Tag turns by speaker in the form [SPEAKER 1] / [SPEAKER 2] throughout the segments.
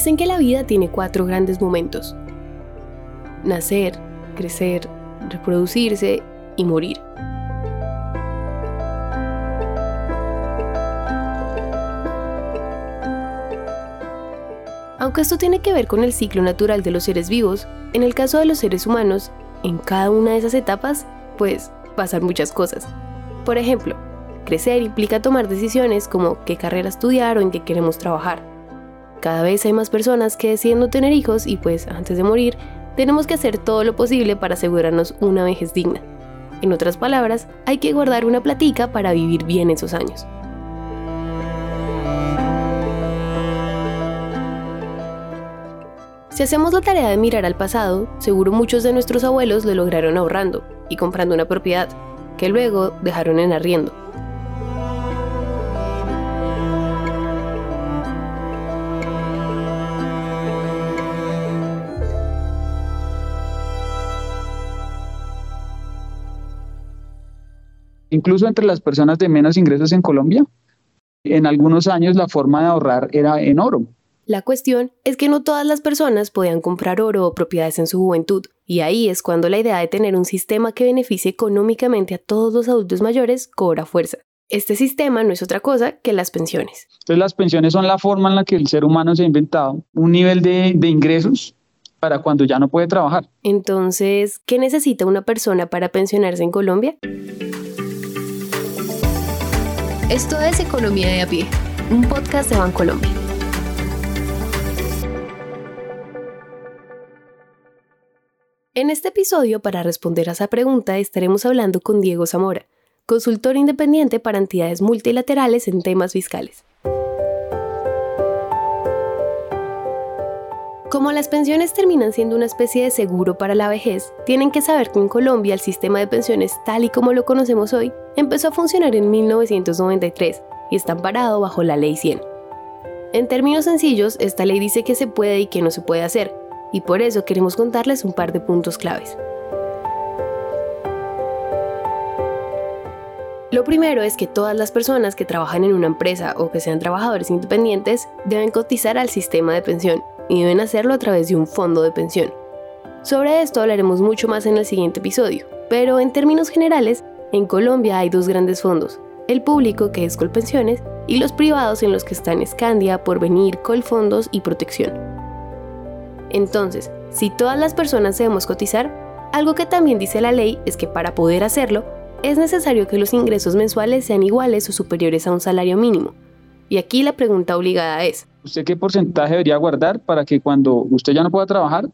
[SPEAKER 1] Dicen que la vida tiene cuatro grandes momentos. Nacer, crecer, reproducirse y morir. Aunque esto tiene que ver con el ciclo natural de los seres vivos, en el caso de los seres humanos, en cada una de esas etapas, pues pasan muchas cosas. Por ejemplo, crecer implica tomar decisiones como qué carrera estudiar o en qué queremos trabajar. Cada vez hay más personas que deciden no tener hijos y pues antes de morir tenemos que hacer todo lo posible para asegurarnos una vejez digna. En otras palabras, hay que guardar una platica para vivir bien esos años. Si hacemos la tarea de mirar al pasado, seguro muchos de nuestros abuelos lo lograron ahorrando y comprando una propiedad, que luego dejaron en arriendo.
[SPEAKER 2] Incluso entre las personas de menos ingresos en Colombia, en algunos años la forma de ahorrar era en oro.
[SPEAKER 1] La cuestión es que no todas las personas podían comprar oro o propiedades en su juventud, y ahí es cuando la idea de tener un sistema que beneficie económicamente a todos los adultos mayores cobra fuerza. Este sistema no es otra cosa que las pensiones.
[SPEAKER 2] Entonces las pensiones son la forma en la que el ser humano se ha inventado un nivel de, de ingresos para cuando ya no puede trabajar.
[SPEAKER 1] Entonces, ¿qué necesita una persona para pensionarse en Colombia? Esto es Economía de a pie, un podcast de Bancolombia. En este episodio, para responder a esa pregunta, estaremos hablando con Diego Zamora, consultor independiente para entidades multilaterales en temas fiscales. Como las pensiones terminan siendo una especie de seguro para la vejez, tienen que saber que en Colombia el sistema de pensiones tal y como lo conocemos hoy empezó a funcionar en 1993 y está amparado bajo la Ley 100. En términos sencillos, esta ley dice que se puede y que no se puede hacer, y por eso queremos contarles un par de puntos claves. Lo primero es que todas las personas que trabajan en una empresa o que sean trabajadores independientes deben cotizar al sistema de pensión y deben hacerlo a través de un fondo de pensión. Sobre esto hablaremos mucho más en el siguiente episodio, pero en términos generales, en Colombia hay dos grandes fondos, el público que es Colpensiones y los privados en los que están Escandia, Porvenir, Colfondos y Protección. Entonces, si todas las personas debemos cotizar, algo que también dice la ley es que para poder hacerlo, es necesario que los ingresos mensuales sean iguales o superiores a un salario mínimo. Y aquí la pregunta obligada es,
[SPEAKER 2] ¿Usted qué porcentaje debería guardar para que cuando usted ya no pueda trabajar,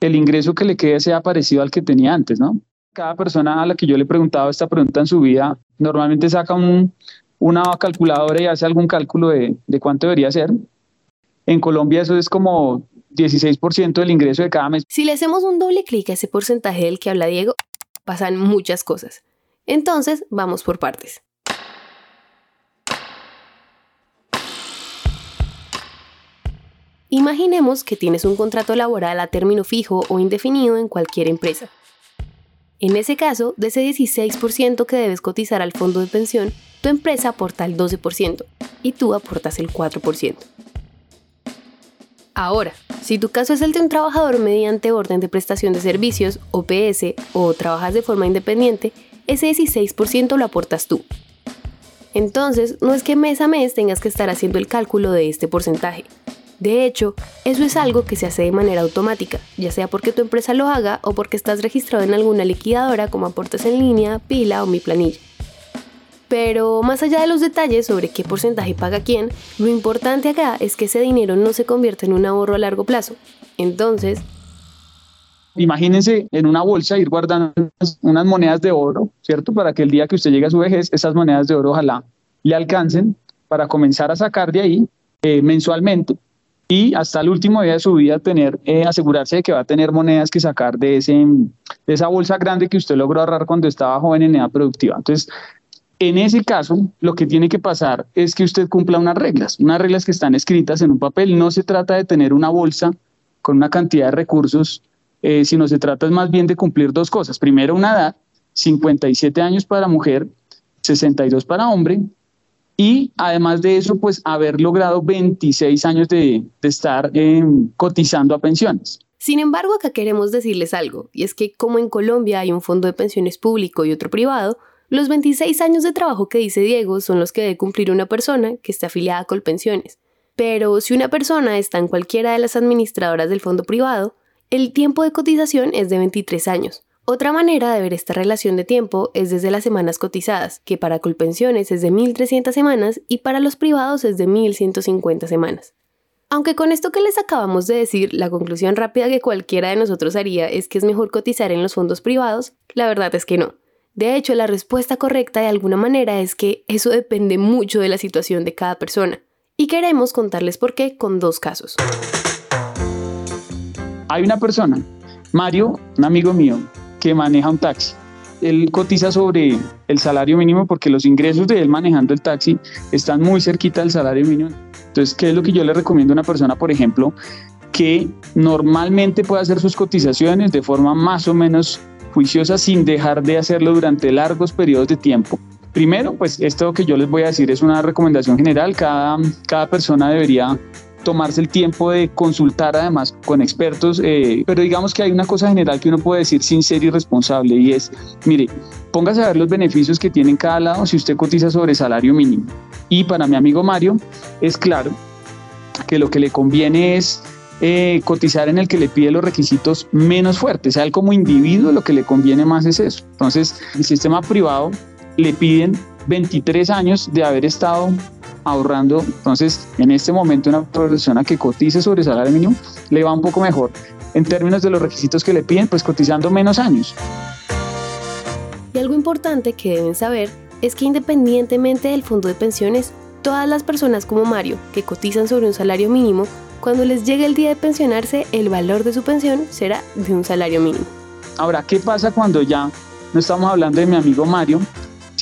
[SPEAKER 2] el ingreso que le quede sea parecido al que tenía antes, ¿no? Cada persona a la que yo le he preguntado esta pregunta en su vida normalmente saca una calculadora y hace algún cálculo de, de cuánto debería ser. En Colombia eso es como 16% del ingreso de cada mes.
[SPEAKER 1] Si le hacemos un doble clic a ese porcentaje del que habla Diego, pasan muchas cosas. Entonces, vamos por partes. Imaginemos que tienes un contrato laboral a término fijo o indefinido en cualquier empresa. En ese caso, de ese 16% que debes cotizar al fondo de pensión, tu empresa aporta el 12% y tú aportas el 4%. Ahora, si tu caso es el de un trabajador mediante orden de prestación de servicios, OPS, o trabajas de forma independiente, ese 16% lo aportas tú. Entonces, no es que mes a mes tengas que estar haciendo el cálculo de este porcentaje, de hecho, eso es algo que se hace de manera automática, ya sea porque tu empresa lo haga o porque estás registrado en alguna liquidadora como aportes en línea, pila o mi planilla. Pero más allá de los detalles sobre qué porcentaje paga quién, lo importante acá es que ese dinero no se convierta en un ahorro a largo plazo. Entonces,
[SPEAKER 2] imagínense en una bolsa ir guardando unas monedas de oro, ¿cierto? Para que el día que usted llegue a su vejez, esas monedas de oro ojalá le alcancen para comenzar a sacar de ahí eh, mensualmente y hasta el último día de su vida tener, eh, asegurarse de que va a tener monedas que sacar de, ese, de esa bolsa grande que usted logró ahorrar cuando estaba joven en edad productiva. Entonces, en ese caso, lo que tiene que pasar es que usted cumpla unas reglas, unas reglas que están escritas en un papel. No se trata de tener una bolsa con una cantidad de recursos, eh, sino se trata más bien de cumplir dos cosas. Primero, una edad, 57 años para mujer, 62 para hombre, y además de eso, pues haber logrado 26 años de, estar em, cotizando a pensiones.
[SPEAKER 1] Sin embargo, acá queremos decirles algo, y es que como en Colombia hay un fondo de pensiones público y otro privado, los 26 años de trabajo que dice Diego son los que debe cumplir una persona que esté afiliada a Colpensiones. Pero si una persona está en cualquiera de las administradoras del fondo privado, el tiempo de cotización es de 23 años. Otra manera de ver esta relación de tiempo es desde las semanas cotizadas, que para Colpensiones es de 1.300 semanas y para los privados es de 1.150 semanas. Aunque con esto que les acabamos de decir, la conclusión rápida que cualquiera de nosotros haría es que es mejor cotizar en los fondos privados, la verdad es que no. De hecho, la respuesta correcta de alguna manera es que eso depende mucho de la situación de cada persona. Y queremos contarles por qué con dos casos.
[SPEAKER 2] Hay una persona, Mario, un amigo mío, que maneja un taxi. Él cotiza sobre el salario mínimo porque los ingresos de él manejando el taxi están muy cerquita del salario mínimo. Entonces, ¿qué es lo que yo le recomiendo a una persona, por ejemplo, que normalmente puede hacer sus cotizaciones de forma más o menos juiciosa sin dejar de hacerlo durante largos periodos de tiempo? Primero, pues esto que yo les voy a decir es una recomendación general. Cada, cada persona debería tomarse el tiempo de consultar además con expertos, eh, pero digamos que hay una cosa general que uno puede decir sincero y responsable y es, mire, póngase a ver los beneficios que tiene en cada lado si usted cotiza sobre salario mínimo. Y para mi amigo Mario es claro que lo que le conviene es eh, cotizar en el que le pide los requisitos menos fuertes. A él como individuo lo que le conviene más es eso. Entonces, el sistema privado le piden 23 años de haber estado ahorrando. Entonces, en este momento, una persona que cotice sobre salario mínimo le va un poco mejor. En términos de los requisitos que le piden, pues cotizando menos años.
[SPEAKER 1] Y algo importante que deben saber es que independientemente del fondo de pensiones, todas las personas como Mario que cotizan sobre un salario mínimo, cuando les llegue el día de pensionarse, el valor de su pensión será de un salario mínimo.
[SPEAKER 2] Ahora, ¿qué pasa cuando ya no estamos hablando de mi amigo Mario,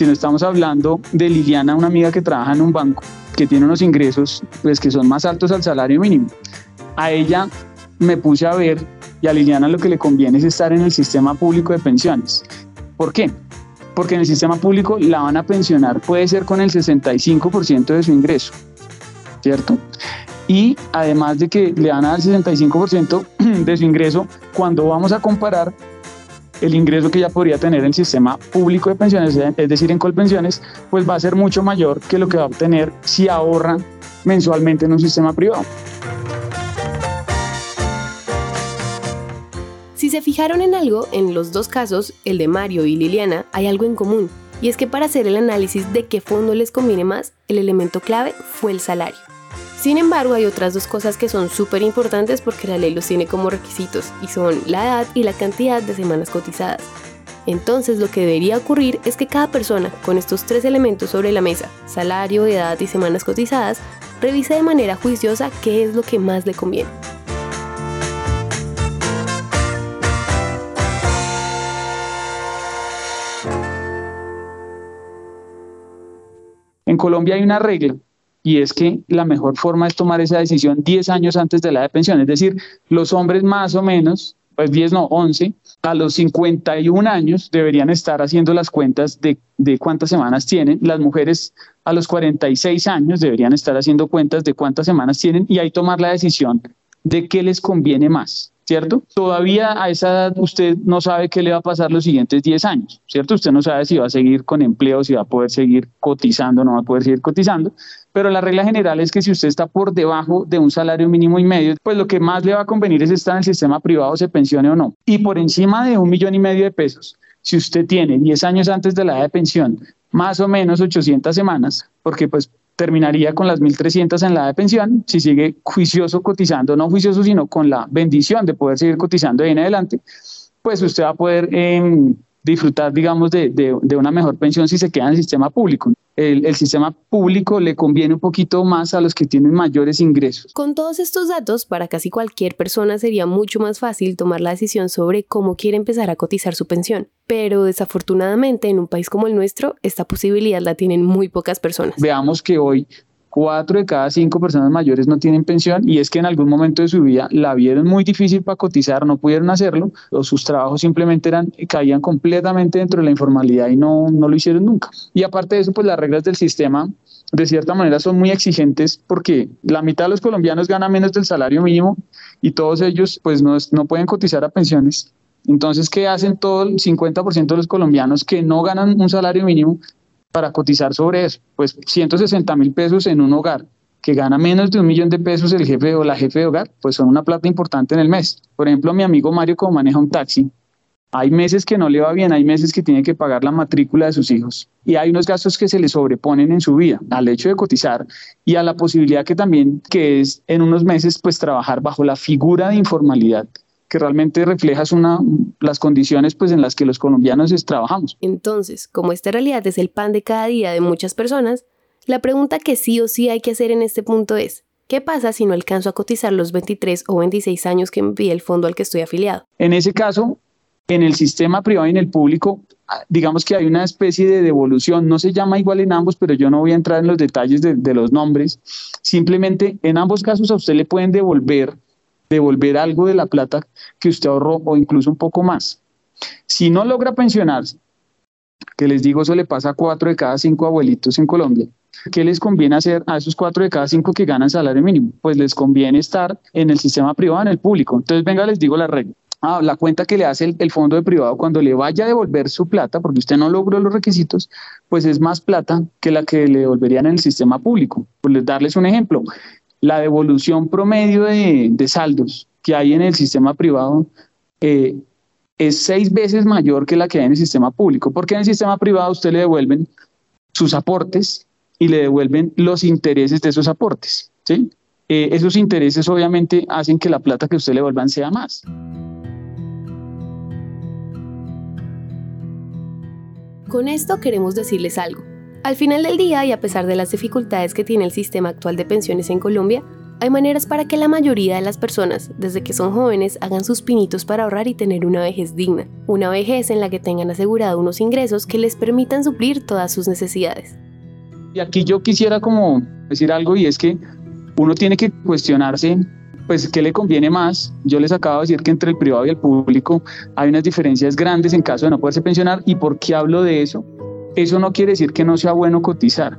[SPEAKER 2] si no estamos hablando de Liliana, una amiga que trabaja en un banco, que tiene unos ingresos pues, que son más altos al salario mínimo. A ella me puse a ver y a Liliana lo que le conviene es estar en el sistema público de pensiones. ¿Por qué? Porque en el sistema público la van a pensionar, puede ser con el 65% de su ingreso, ¿cierto? Y además de que le van a dar el 65% de su ingreso, cuando vamos a comparar el ingreso que ya podría tener el sistema público de pensiones, es decir, en Colpensiones, pues va a ser mucho mayor que lo que va a obtener si ahorra mensualmente en un sistema privado.
[SPEAKER 1] Si se fijaron en algo, en los dos casos, el de Mario y Liliana, hay algo en común, y es que para hacer el análisis de qué fondo les conviene más, el elemento clave fue el salario. Sin embargo, hay otras dos cosas que son súper importantes porque la ley los tiene como requisitos y son la edad y la cantidad de semanas cotizadas. Entonces lo que debería ocurrir es que cada persona con estos tres elementos sobre la mesa, salario, edad y semanas cotizadas, revise de manera juiciosa qué es lo que más le conviene.
[SPEAKER 2] En Colombia hay una regla y es que la mejor forma es tomar esa decisión 10 años antes de la de pensión, es decir, los hombres más o menos, pues 10 no, 11, a los 51 años deberían estar haciendo las cuentas de, de cuántas semanas tienen, las mujeres a los 46 años deberían estar haciendo cuentas de cuántas semanas tienen y ahí tomar la decisión de qué les conviene más. ¿Cierto? Todavía a esa edad usted no sabe qué le va a pasar los siguientes 10 años, ¿cierto? Usted no sabe si va a seguir con empleo, si va a poder seguir cotizando, no va a poder seguir cotizando, pero la regla general es que si usted está por debajo de un salario mínimo y medio, pues lo que más le va a convenir es estar en el sistema privado, se pensione o no. Y por encima de un millón y medio de pesos, si usted tiene 10 años antes de la edad de pensión, más o menos 800 semanas, porque pues terminaría con las 1.300 en la de pensión, si sigue juicioso cotizando, no juicioso, sino con la bendición de poder seguir cotizando de en adelante, pues usted va a poder em, disfrutar, digamos, de, de, una mejor pensión si se queda en el sistema público. El, el, sistema público le conviene un poquito más a los que tienen mayores ingresos.
[SPEAKER 1] Con todos estos datos, para casi cualquier persona sería mucho más fácil tomar la decisión sobre cómo quiere empezar a cotizar su pensión. Pero desafortunadamente en un país como el nuestro, esta posibilidad la tienen muy pocas personas.
[SPEAKER 2] Veamos que hoy cuatro de cada cinco personas mayores no tienen pensión y es que en algún momento de su vida la vieron muy difícil para cotizar, no pudieron hacerlo, o sus trabajos simplemente eran, caían completamente dentro de la informalidad y no, no lo hicieron nunca. Y aparte de eso, pues las reglas del sistema de cierta manera son muy exigentes porque la mitad de los colombianos gana menos del salario mínimo y todos ellos pues no, no pueden cotizar a pensiones. Entonces, ¿qué hacen todo el 50% de los colombianos que no ganan un salario mínimo para cotizar sobre eso? Pues 160 mil pesos en un hogar que gana menos de un millón de pesos el jefe o la jefe de hogar, pues son una plata importante en el mes. Por ejemplo, mi amigo Mario, como maneja un taxi, hay meses que no le va bien, hay meses que tiene que pagar la matrícula de sus hijos y hay unos gastos que se le sobreponen en su vida al hecho de cotizar y a la posibilidad que también que es en unos meses pues trabajar bajo la figura de informalidad que realmente refleja una, las condiciones pues en las que los colombianos trabajamos.
[SPEAKER 1] Entonces, como esta realidad es el pan de cada día de muchas personas, la pregunta que sí o sí hay que hacer en este punto es, ¿qué pasa si no alcanzo a cotizar los 23 o 26 años que me pide el fondo al que estoy afiliado?
[SPEAKER 2] En ese caso, en el sistema privado y en el público, digamos que hay una especie de devolución, no se llama igual en ambos, pero yo no voy a entrar en los detalles de, de los nombres, simplemente en ambos casos a usted le pueden devolver devolver algo de la plata que usted ahorró o incluso un poco más. Si no logra pensionarse, que les digo, eso le pasa a cuatro de cada cinco abuelitos en Colombia. ¿Qué les conviene hacer a esos cuatro de cada cinco que ganan salario mínimo? Pues les conviene estar en el sistema privado, en el público. Entonces, venga, les digo la regla. Ah, la cuenta que le hace el, el, fondo de privado cuando le vaya a devolver su plata, porque usted no logró los requisitos, pues es más plata que la que le devolverían en el sistema público. Por les darles un ejemplo, la devolución promedio de, saldos que hay en el sistema privado eh, es seis veces mayor que la que hay en el sistema público, porque en el sistema privado usted le devuelven sus aportes y le devuelven los intereses de esos aportes. ¿sí? Eh, esos intereses obviamente hacen que la plata que usted le devuelvan sea más.
[SPEAKER 1] Con esto queremos decirles algo. Al final del día, y a pesar de las dificultades que tiene el sistema actual de pensiones en Colombia, hay maneras para que la mayoría de las personas, desde que son jóvenes, hagan sus pinitos para ahorrar y tener una vejez digna, una vejez en la que tengan asegurado unos ingresos que les permitan suplir todas sus necesidades.
[SPEAKER 2] Y aquí yo quisiera como decir algo y es que uno tiene que cuestionarse pues qué le conviene más. Yo les acabo de decir que entre el privado y el público hay unas diferencias grandes en caso de no poderse pensionar y por qué hablo de eso eso no quiere decir que no sea bueno cotizar.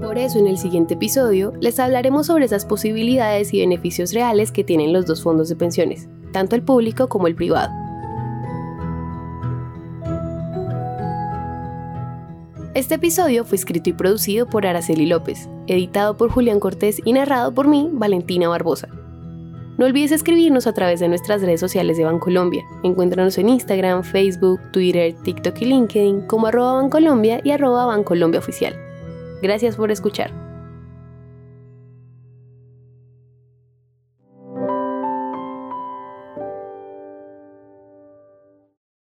[SPEAKER 1] Por eso en el siguiente episodio les hablaremos sobre esas posibilidades y beneficios reales que tienen los dos fondos de pensiones, tanto el público como el privado. Este episodio fue escrito y producido por Araceli López, editado por Julián Cortés y narrado por mí, Valentina Barbosa. No olvides escribirnos a través de nuestras redes sociales de Bancolombia. Encuéntranos en Instagram, Facebook, Twitter, TikTok y LinkedIn como arroba Bancolombia y arroba Bancolombia Oficial. Gracias por escuchar.